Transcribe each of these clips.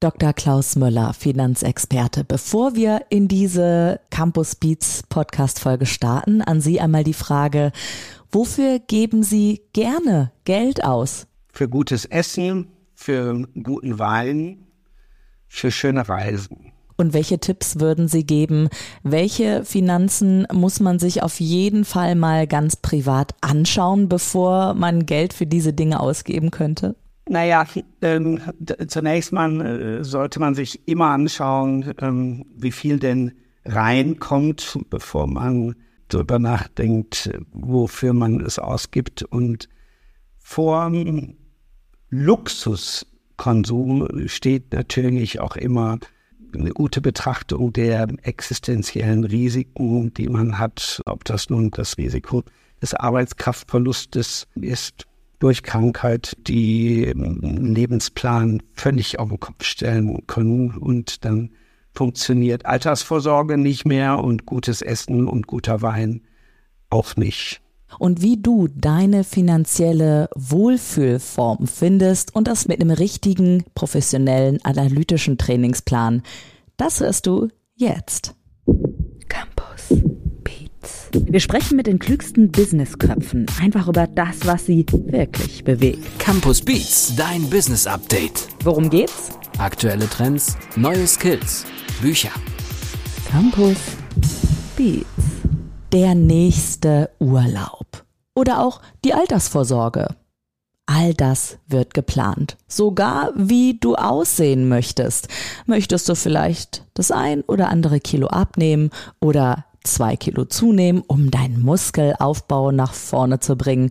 Dr. Klaus Müller, Finanzexperte. Bevor wir in diese Campus Beats Podcast Folge starten, an Sie einmal die Frage, wofür geben Sie gerne Geld aus? Für gutes Essen, für guten Wein, für schöne Reisen. Und welche Tipps würden Sie geben? Welche Finanzen muss man sich auf jeden Fall mal ganz privat anschauen, bevor man Geld für diese Dinge ausgeben könnte? Naja, ähm, zunächst mal äh, sollte man sich immer anschauen, ähm, wie viel denn reinkommt, bevor man darüber nachdenkt, wofür man es ausgibt. Und vor Luxuskonsum steht natürlich auch immer eine gute Betrachtung der existenziellen Risiken, die man hat, ob das nun das Risiko des Arbeitskraftverlustes ist durch Krankheit die Lebensplan völlig auf den Kopf stellen können und dann funktioniert Altersvorsorge nicht mehr und gutes Essen und guter Wein auch nicht. Und wie du deine finanzielle Wohlfühlform findest und das mit einem richtigen, professionellen, analytischen Trainingsplan, das hörst du jetzt. Campus. Wir sprechen mit den klügsten Businessköpfen einfach über das, was sie wirklich bewegt. Campus Beats, dein Business Update. Worum geht's? Aktuelle Trends, neue Skills, Bücher. Campus Beats. Der nächste Urlaub. Oder auch die Altersvorsorge. All das wird geplant. Sogar wie du aussehen möchtest. Möchtest du vielleicht das ein oder andere Kilo abnehmen oder zwei Kilo zunehmen, um deinen Muskelaufbau nach vorne zu bringen.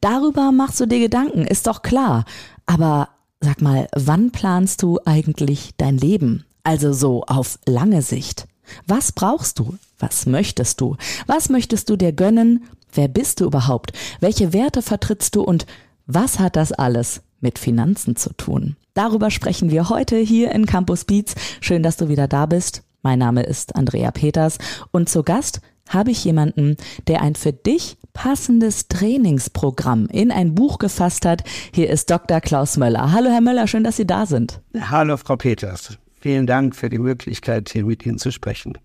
Darüber machst du dir Gedanken, ist doch klar. Aber sag mal, wann planst du eigentlich dein Leben? Also so auf lange Sicht. Was brauchst du? Was möchtest du? Was möchtest du dir gönnen? Wer bist du überhaupt? Welche Werte vertrittst du und was hat das alles mit Finanzen zu tun? Darüber sprechen wir heute hier in Campus Beats. Schön, dass du wieder da bist. Mein Name ist Andrea Peters und zu Gast habe ich jemanden, der ein für dich passendes Trainingsprogramm in ein Buch gefasst hat. Hier ist Dr. Klaus Möller. Hallo Herr Möller, schön, dass Sie da sind. Hallo Frau Peters. Vielen Dank für die Möglichkeit, hier mit Ihnen zu sprechen.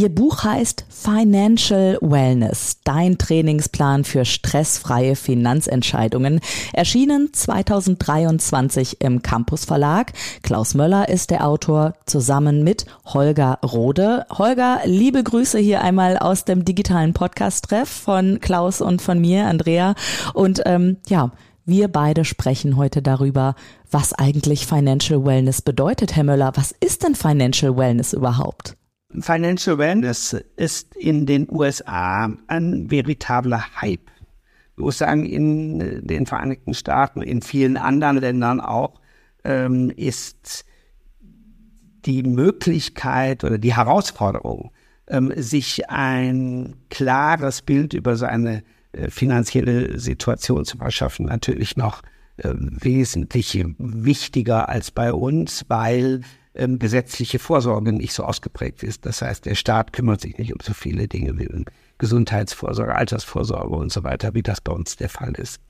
Ihr Buch heißt Financial Wellness, dein Trainingsplan für stressfreie Finanzentscheidungen, erschienen 2023 im Campus Verlag. Klaus Möller ist der Autor zusammen mit Holger Rode. Holger, liebe Grüße hier einmal aus dem digitalen Podcast-Treff von Klaus und von mir, Andrea. Und ähm, ja, wir beide sprechen heute darüber, was eigentlich Financial Wellness bedeutet, Herr Möller. Was ist denn Financial Wellness überhaupt? Financial Wellness ist in den USA ein veritabler Hype. Ich muss sagen, in den Vereinigten Staaten, in vielen anderen Ländern auch, ähm, ist die Möglichkeit oder die Herausforderung, ähm, sich ein klares Bild über seine äh, finanzielle Situation zu verschaffen, natürlich noch äh, wesentlich wichtiger als bei uns, weil ähm, gesetzliche Vorsorge nicht so ausgeprägt ist. Das heißt, der Staat kümmert sich nicht um so viele Dinge wie Gesundheitsvorsorge, Altersvorsorge und so weiter, wie das bei uns der Fall ist.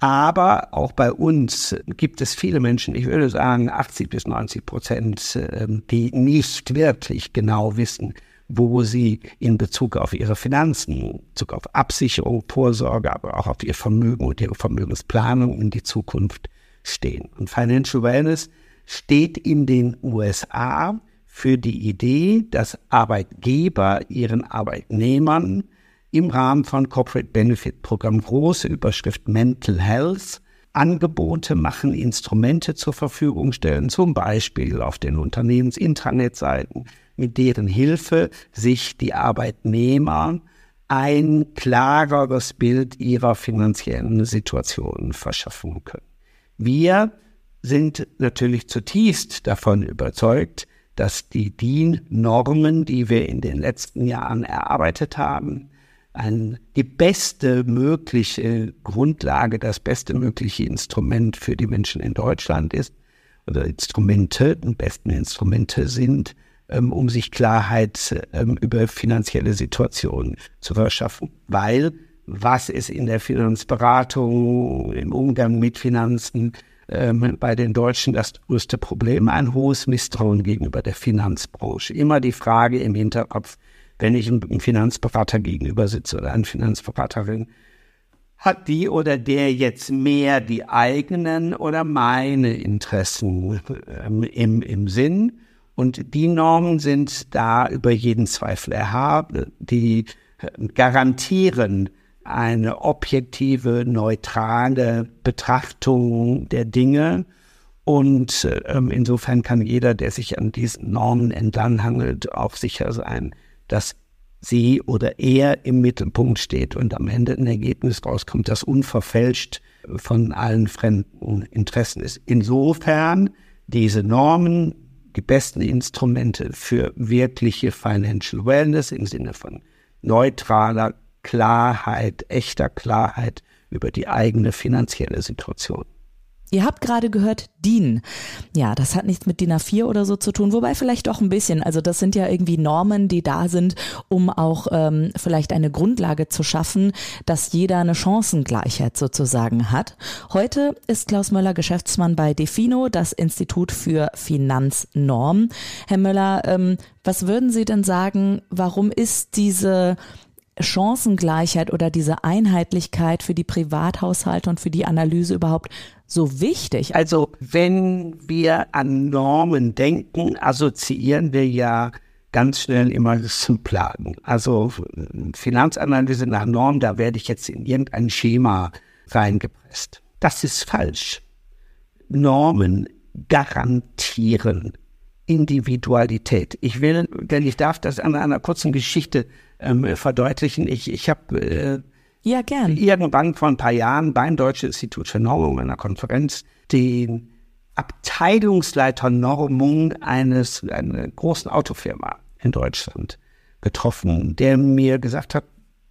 Aber auch bei uns gibt es viele Menschen, ich würde sagen 80 bis 90 Prozent, ähm, die nicht wirklich genau wissen, wo sie in Bezug auf ihre Finanzen, in Bezug auf Absicherung, Vorsorge, aber auch auf ihr Vermögen und ihre Vermögensplanung in die Zukunft stehen. Und Financial Wellness steht in den USA für die Idee, dass Arbeitgeber ihren Arbeitnehmern im Rahmen von Corporate Benefit Programm große Überschrift Mental Health Angebote machen, Instrumente zur Verfügung stellen, zum Beispiel auf den Unternehmensintranetseiten, mit deren Hilfe sich die Arbeitnehmer ein klareres Bild ihrer finanziellen Situation verschaffen können. Wir sind natürlich zutiefst davon überzeugt, dass die DIN-Normen, die wir in den letzten Jahren erarbeitet haben, ein, die beste mögliche Grundlage, das beste mögliche Instrument für die Menschen in Deutschland ist, oder Instrumente, die besten Instrumente sind, ähm, um sich Klarheit ähm, über finanzielle Situationen zu verschaffen. Weil was ist in der Finanzberatung, im Umgang mit Finanzen, ähm, bei den Deutschen das größte Problem, ein hohes Misstrauen gegenüber der Finanzbranche. Immer die Frage im Hinterkopf, wenn ich einem Finanzberater gegenüber sitze oder einer Finanzberaterin, hat die oder der jetzt mehr die eigenen oder meine Interessen ähm, im, im Sinn? Und die Normen sind da über jeden Zweifel erhaben. Die äh, garantieren eine objektive, neutrale Betrachtung der Dinge. Und ähm, insofern kann jeder, der sich an diesen Normen entlanghangelt, auch sicher sein, dass sie oder er im Mittelpunkt steht und am Ende ein Ergebnis rauskommt, das unverfälscht von allen fremden Interessen ist. Insofern diese Normen die besten Instrumente für wirkliche Financial Wellness im Sinne von neutraler Klarheit, echter Klarheit über die eigene finanzielle Situation. Ihr habt gerade gehört DIN. Ja, das hat nichts mit DIN A4 oder so zu tun, wobei vielleicht doch ein bisschen. Also das sind ja irgendwie Normen, die da sind, um auch ähm, vielleicht eine Grundlage zu schaffen, dass jeder eine Chancengleichheit sozusagen hat. Heute ist Klaus Möller Geschäftsmann bei Defino, das Institut für Finanznorm. Herr Möller, ähm, was würden Sie denn sagen, warum ist diese Chancengleichheit oder diese Einheitlichkeit für die Privathaushalte und für die Analyse überhaupt so wichtig? Also wenn wir an Normen denken, assoziieren wir ja ganz schnell immer zum Plagen. Also Finanzanalyse nach Norm, da werde ich jetzt in irgendein Schema reingepresst. Das ist falsch. Normen garantieren Individualität. Ich will, denn ich darf das an einer kurzen Geschichte ähm, verdeutlichen. Ich, ich habe äh, ja, gern. irgendwann vor ein paar Jahren beim Deutschen Institut für Normung in einer Konferenz den Abteilungsleiter Normung eines einer großen Autofirma in Deutschland getroffen, der mir gesagt hat,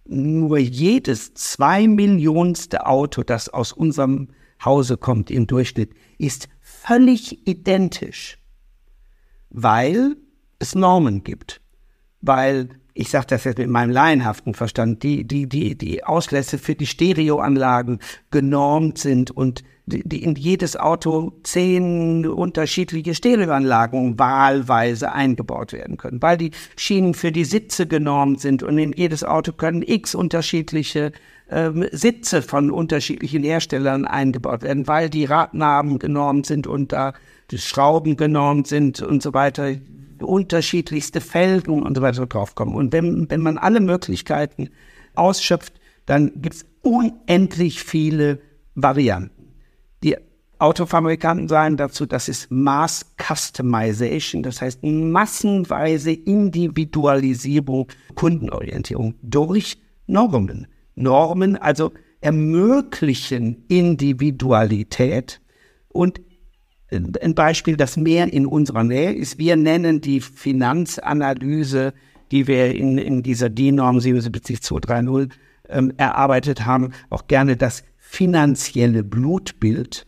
nur jedes zwei Millionste Auto, das aus unserem Hause kommt im Durchschnitt, ist völlig identisch, weil es Normen gibt, weil ich sage das jetzt mit meinem laienhaften Verstand, die, die, die, die Auslässe für die Stereoanlagen genormt sind und die, die in jedes Auto zehn unterschiedliche Stereoanlagen wahlweise eingebaut werden können, weil die Schienen für die Sitze genormt sind und in jedes Auto können x unterschiedliche ähm, Sitze von unterschiedlichen Herstellern eingebaut werden, weil die Radnaben genormt sind und da die Schrauben genormt sind und so weiter unterschiedlichste Felgen und so weiter draufkommen. Und wenn, wenn man alle Möglichkeiten ausschöpft, dann gibt es unendlich viele Varianten. Die Autofabrikanten sagen dazu, das ist Mass Customization, das heißt massenweise Individualisierung, Kundenorientierung durch Normen. Normen also ermöglichen Individualität und ein Beispiel, das mehr in unserer Nähe ist. Wir nennen die Finanzanalyse, die wir in, in dieser DIN-Norm 77230 ähm, erarbeitet haben, auch gerne das finanzielle Blutbild.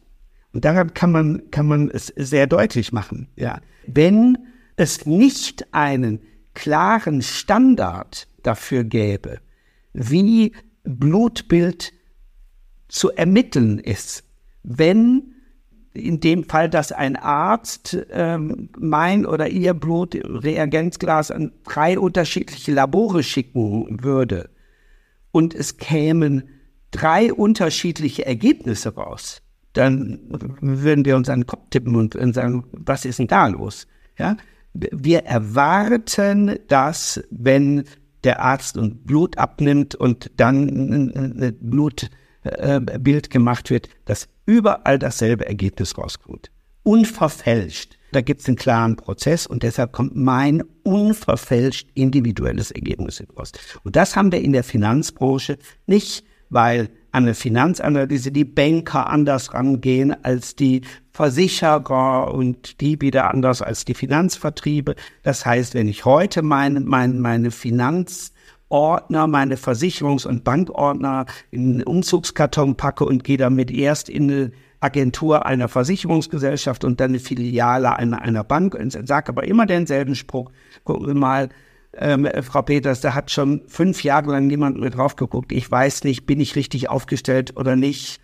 Und daran kann man, kann man es sehr deutlich machen. Ja. Wenn es nicht einen klaren Standard dafür gäbe, wie Blutbild zu ermitteln ist, wenn in dem Fall, dass ein Arzt ähm, mein oder ihr Blut Reagenzglas an drei unterschiedliche Labore schicken würde und es kämen drei unterschiedliche Ergebnisse raus, dann würden wir uns an den Kopf tippen und sagen, was ist denn da los? Ja? Wir erwarten, dass wenn der Arzt ein Blut abnimmt und dann ein Blutbild gemacht wird, dass überall dasselbe Ergebnis rauskommt. Unverfälscht. Da gibt es einen klaren Prozess und deshalb kommt mein unverfälscht individuelles Ergebnis raus. Und das haben wir in der Finanzbranche nicht, weil an eine Finanzanalyse die Banker anders rangehen als die Versicherer und die wieder anders als die Finanzvertriebe. Das heißt, wenn ich heute meine, meine, meine Finanz Ordner, meine Versicherungs- und Bankordner in einen Umzugskarton packe und gehe damit erst in eine Agentur einer Versicherungsgesellschaft und dann eine Filiale einer, einer Bank und sage aber immer denselben Spruch. Gucken Sie mal, ähm, Frau Peters, da hat schon fünf Jahre lang niemand mehr drauf geguckt. Ich weiß nicht, bin ich richtig aufgestellt oder nicht.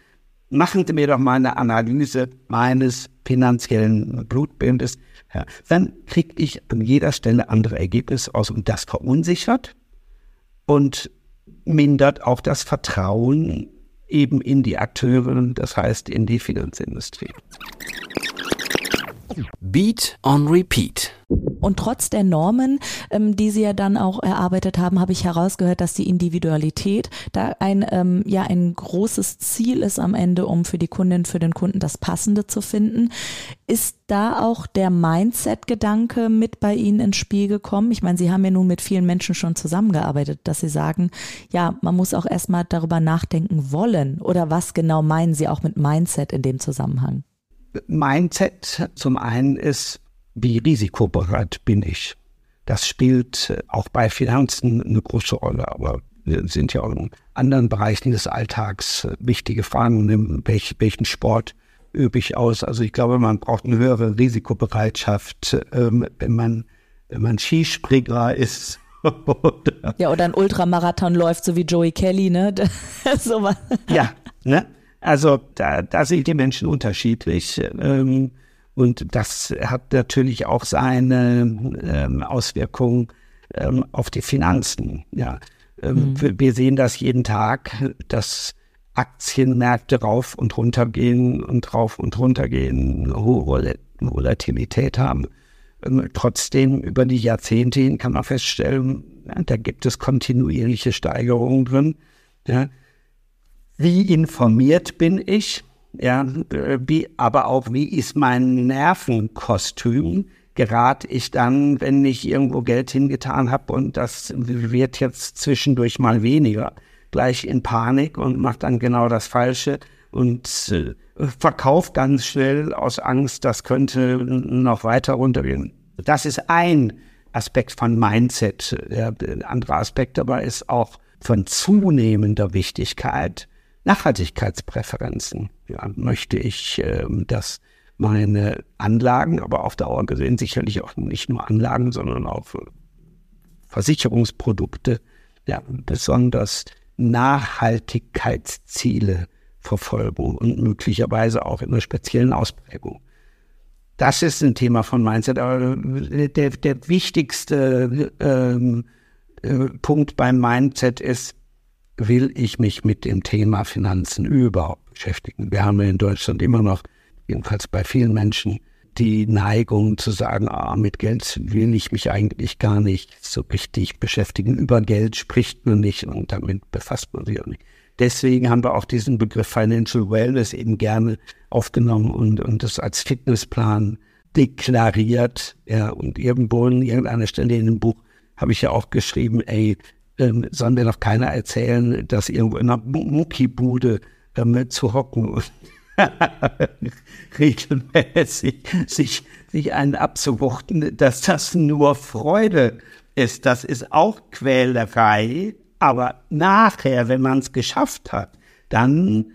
machen Sie mir doch mal eine Analyse meines finanziellen Blutbildes. Ja, dann kriege ich an jeder Stelle andere Ergebnisse aus und das verunsichert und mindert auch das Vertrauen eben in die Akteure, das heißt in die Finanzindustrie. Beat on Repeat. Und trotz der Normen, ähm, die Sie ja dann auch erarbeitet haben, habe ich herausgehört, dass die Individualität da ein, ähm, ja, ein großes Ziel ist am Ende, um für die Kundin, für den Kunden das Passende zu finden. Ist da auch der Mindset-Gedanke mit bei Ihnen ins Spiel gekommen? Ich meine, Sie haben ja nun mit vielen Menschen schon zusammengearbeitet, dass Sie sagen, ja, man muss auch erstmal darüber nachdenken wollen. Oder was genau meinen Sie auch mit Mindset in dem Zusammenhang? Mindset zum einen ist, wie risikobereit bin ich. Das spielt äh, auch bei Finanzen eine große Rolle, aber wir sind ja auch in anderen Bereichen des Alltags äh, wichtige Fragen. Welch, welchen Sport übe ich aus? Also ich glaube, man braucht eine höhere Risikobereitschaft, ähm, wenn man, wenn man Skispringer ist. ja, oder ein Ultramarathon läuft, so wie Joey Kelly, ne? so ja, ne? Also da, da sind die Menschen unterschiedlich. Ähm, und das hat natürlich auch seine ähm, Auswirkungen ähm, auf die Finanzen. Ja. Ähm, mhm. Wir sehen das jeden Tag, dass Aktienmärkte rauf und runter gehen und rauf und runter gehen, hohe Volatilität haben. Ähm, trotzdem über die Jahrzehnte hin kann man feststellen, da gibt es kontinuierliche Steigerungen drin. Ja wie informiert bin ich, ja, wie, aber auch wie ist mein Nervenkostüm? Gerate ich dann, wenn ich irgendwo Geld hingetan habe und das wird jetzt zwischendurch mal weniger, gleich in Panik und macht dann genau das Falsche und äh, verkauft ganz schnell aus Angst, das könnte noch weiter runtergehen. Das ist ein Aspekt von Mindset. Der andere Aspekt aber ist auch von zunehmender Wichtigkeit, Nachhaltigkeitspräferenzen. Ja, möchte ich, äh, dass meine Anlagen, aber auf Dauer gesehen sicherlich auch nicht nur Anlagen, sondern auch Versicherungsprodukte, ja, besonders Nachhaltigkeitsziele verfolgen und möglicherweise auch in einer speziellen Ausprägung. Das ist ein Thema von Mindset. Aber der, der wichtigste ähm, äh, Punkt beim Mindset ist, will ich mich mit dem Thema Finanzen überhaupt beschäftigen. Wir haben in Deutschland immer noch, jedenfalls bei vielen Menschen, die Neigung zu sagen, ah, mit Geld will ich mich eigentlich gar nicht so richtig beschäftigen. Über Geld spricht man nicht und damit befasst man sich auch nicht. Deswegen haben wir auch diesen Begriff Financial Wellness eben gerne aufgenommen und, und das als Fitnessplan deklariert. Ja, und irgendwo an irgendeiner Stelle in dem Buch habe ich ja auch geschrieben, ey, ähm, soll mir doch keiner erzählen, dass irgendwo in einer Muckibude ähm, zu hocken und regelmäßig sich, sich einen abzuwuchten, dass das nur Freude ist. Das ist auch Quälerei. Aber nachher, wenn man es geschafft hat, dann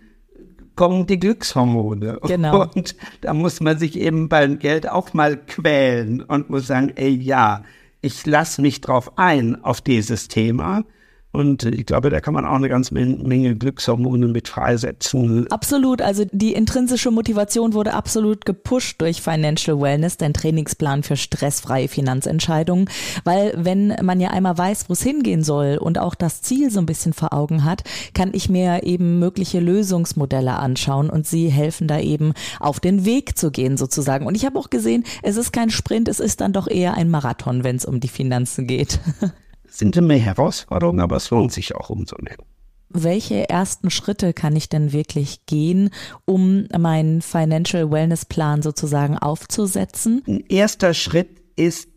kommen die Glückshormone. Genau. Und da muss man sich eben beim Geld auch mal quälen und muss sagen, ey, ja, ich lasse mich drauf ein, auf dieses Thema. Und ich glaube, da kann man auch eine ganze Menge Glückshormone mit freisetzen. Absolut. Also die intrinsische Motivation wurde absolut gepusht durch Financial Wellness, dein Trainingsplan für stressfreie Finanzentscheidungen. Weil wenn man ja einmal weiß, wo es hingehen soll und auch das Ziel so ein bisschen vor Augen hat, kann ich mir eben mögliche Lösungsmodelle anschauen und sie helfen da eben auf den Weg zu gehen sozusagen. Und ich habe auch gesehen, es ist kein Sprint, es ist dann doch eher ein Marathon, wenn es um die Finanzen geht. sind immer Herausforderungen, aber es lohnt sich auch umso mehr. Welche ersten Schritte kann ich denn wirklich gehen, um meinen Financial Wellness Plan sozusagen aufzusetzen? Ein erster Schritt ist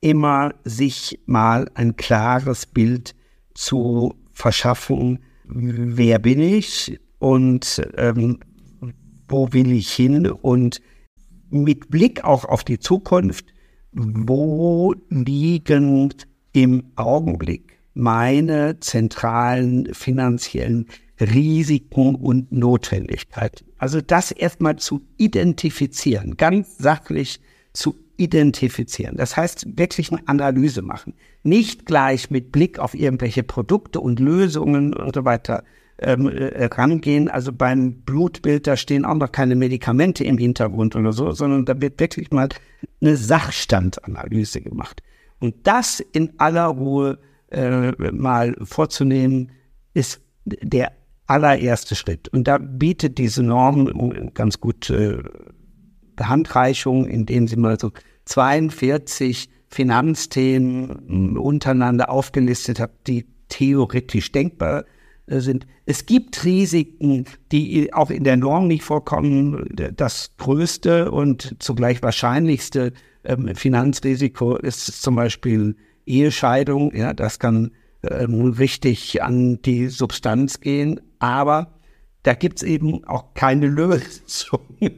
immer, sich mal ein klares Bild zu verschaffen, wer bin ich und ähm, wo will ich hin und mit Blick auch auf die Zukunft, wo liegen im Augenblick meine zentralen finanziellen Risiken und Notwendigkeiten. Also das erstmal zu identifizieren, ganz sachlich zu identifizieren. Das heißt, wirklich eine Analyse machen. Nicht gleich mit Blick auf irgendwelche Produkte und Lösungen und so weiter ähm, äh, rangehen. Also beim Blutbild, da stehen auch noch keine Medikamente im Hintergrund oder so, sondern da wird wirklich mal eine Sachstandanalyse gemacht. Und das in aller Ruhe äh, mal vorzunehmen, ist der allererste Schritt. Und da bietet diese Norm ganz gut äh, Handreichung, indem sie mal so 42 Finanzthemen untereinander aufgelistet hat, die theoretisch denkbar äh, sind. Es gibt Risiken, die auch in der Norm nicht vorkommen. Das größte und zugleich wahrscheinlichste ähm, Finanzrisiko ist zum Beispiel Ehescheidung. Ja, das kann ähm, richtig an die Substanz gehen. Aber da gibt's eben auch keine Lösung.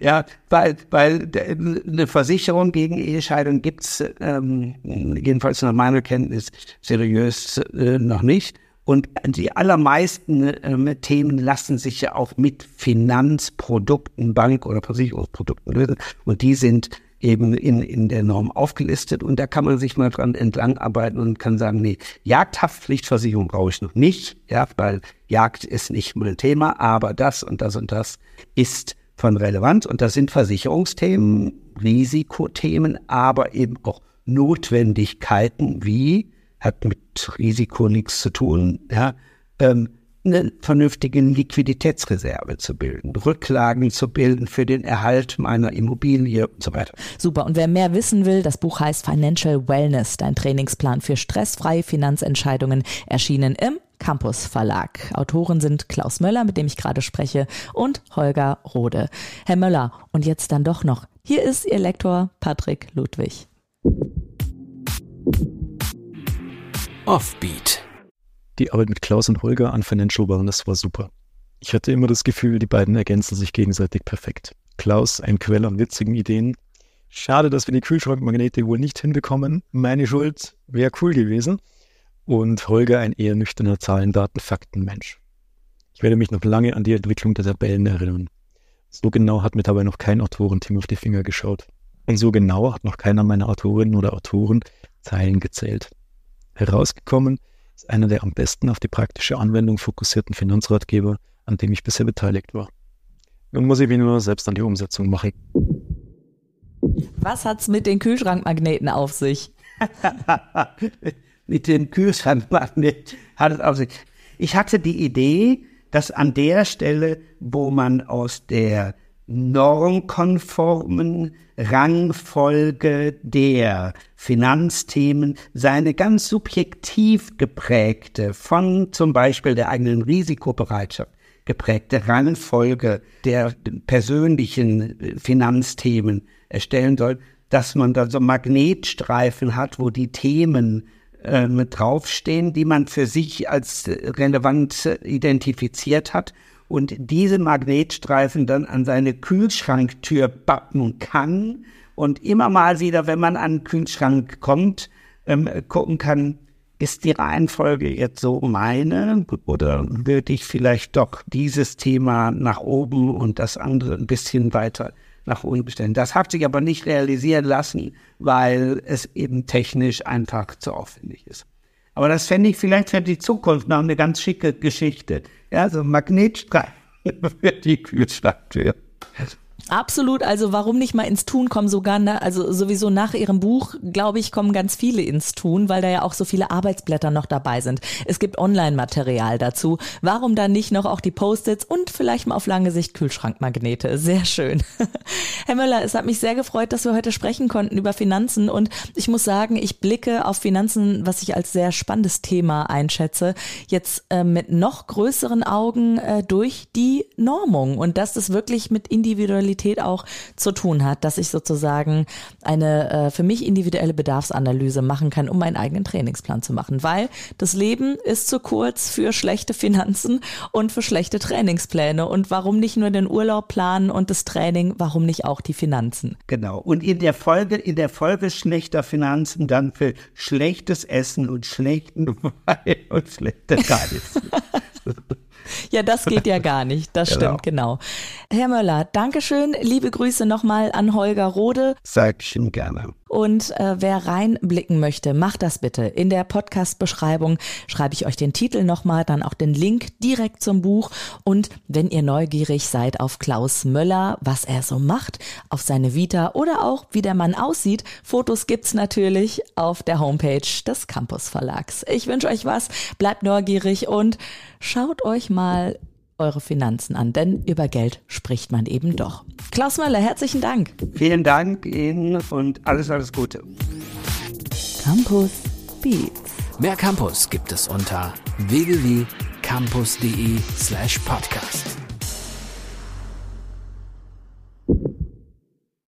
ja, weil, weil eine Versicherung gegen Ehescheidung gibt's ähm, jedenfalls nach meiner Kenntnis seriös äh, noch nicht. Und die allermeisten äh, Themen lassen sich ja auch mit Finanzprodukten, Bank- oder Versicherungsprodukten lösen. Und die sind eben in, in der Norm aufgelistet und da kann man sich mal dran entlang arbeiten und kann sagen, nee, Jagdhaftpflichtversicherung brauche ich noch nicht, ja, weil Jagd ist nicht mein Thema, aber das und das und das ist von Relevanz und das sind Versicherungsthemen, Risikothemen, aber eben auch Notwendigkeiten wie, hat mit Risiko nichts zu tun, ja, ähm, eine vernünftige Liquiditätsreserve zu bilden, Rücklagen zu bilden für den Erhalt meiner Immobilie und so weiter. Super. Und wer mehr wissen will, das Buch heißt Financial Wellness, dein Trainingsplan für stressfreie Finanzentscheidungen, erschienen im Campus Verlag. Autoren sind Klaus Möller, mit dem ich gerade spreche, und Holger Rode. Herr Möller, und jetzt dann doch noch. Hier ist Ihr Lektor Patrick Ludwig. Offbeat die Arbeit mit Klaus und Holger an Financial Wellness war super. Ich hatte immer das Gefühl, die beiden ergänzen sich gegenseitig perfekt. Klaus, ein Quell an witzigen Ideen. Schade, dass wir die Kühlschrankmagnete wohl nicht hinbekommen. Meine Schuld wäre cool gewesen. Und Holger, ein eher nüchterner Zahlen, Daten, Fakten Mensch. Ich werde mich noch lange an die Entwicklung der Tabellen erinnern. So genau hat mir dabei noch kein Autorenteam auf die Finger geschaut. Und so genau hat noch keiner meiner Autorinnen oder Autoren Zeilen gezählt. Herausgekommen ist einer der am besten auf die praktische Anwendung fokussierten Finanzratgeber, an dem ich bisher beteiligt war. Nun muss ich mich nur selbst an die Umsetzung machen. Was hat's mit den Kühlschrankmagneten auf sich? mit den Kühlschrankmagneten hat es auf sich. Ich hatte die Idee, dass an der Stelle, wo man aus der normkonformen Rangfolge der Finanzthemen seine ganz subjektiv geprägte, von zum Beispiel der eigenen Risikobereitschaft geprägte Rangfolge der persönlichen Finanzthemen erstellen soll, dass man da so Magnetstreifen hat, wo die Themen äh, mit draufstehen, die man für sich als relevant identifiziert hat und diese Magnetstreifen dann an seine Kühlschranktür bappen kann und immer mal wieder, wenn man an den Kühlschrank kommt, ähm, gucken kann, ist die Reihenfolge jetzt so meine oder würde ich vielleicht doch dieses Thema nach oben und das andere ein bisschen weiter nach unten bestellen. Das hat sich aber nicht realisieren lassen, weil es eben technisch einfach zu aufwendig ist. Aber das fände ich vielleicht für die Zukunft noch eine ganz schicke Geschichte. Ja, so Magnetstreifen für die Kühlschranktür. Absolut, also warum nicht mal ins Tun kommen sogar, ne? also sowieso nach ihrem Buch, glaube ich, kommen ganz viele ins Tun, weil da ja auch so viele Arbeitsblätter noch dabei sind. Es gibt Online-Material dazu. Warum dann nicht noch auch die Post-its und vielleicht mal auf lange Sicht Kühlschrankmagnete? Sehr schön. Herr Möller, es hat mich sehr gefreut, dass wir heute sprechen konnten über Finanzen und ich muss sagen, ich blicke auf Finanzen, was ich als sehr spannendes Thema einschätze, jetzt äh, mit noch größeren Augen äh, durch die Normung und dass das wirklich mit Individualität Individualität auch zu tun hat, dass ich sozusagen eine äh, für mich individuelle Bedarfsanalyse machen kann, um meinen eigenen Trainingsplan zu machen. Weil das Leben ist zu kurz für schlechte Finanzen und für schlechte Trainingspläne. Und warum nicht nur den Urlaub planen und das Training, warum nicht auch die Finanzen? Genau. Und in der Folge, in der Folge schlechter Finanzen dann für schlechtes Essen und schlechten Wein und schlechte Geist. Ja, das geht ja gar nicht. Das genau. stimmt, genau. Herr Möller, Dankeschön. Liebe Grüße nochmal an Holger Rode. Sag ich ihm gerne. Und äh, wer reinblicken möchte, macht das bitte. In der Podcast-Beschreibung schreibe ich euch den Titel nochmal, dann auch den Link direkt zum Buch. Und wenn ihr neugierig seid auf Klaus Möller, was er so macht, auf seine Vita oder auch wie der Mann aussieht, Fotos gibt's natürlich auf der Homepage des Campus Verlags. Ich wünsche euch was, bleibt neugierig und schaut euch mal eure Finanzen an, denn über Geld spricht man eben doch. Klaus Möller, herzlichen Dank. Vielen Dank Ihnen und alles, alles Gute. Campus Beats. Mehr Campus gibt es unter www.campus.de slash podcast.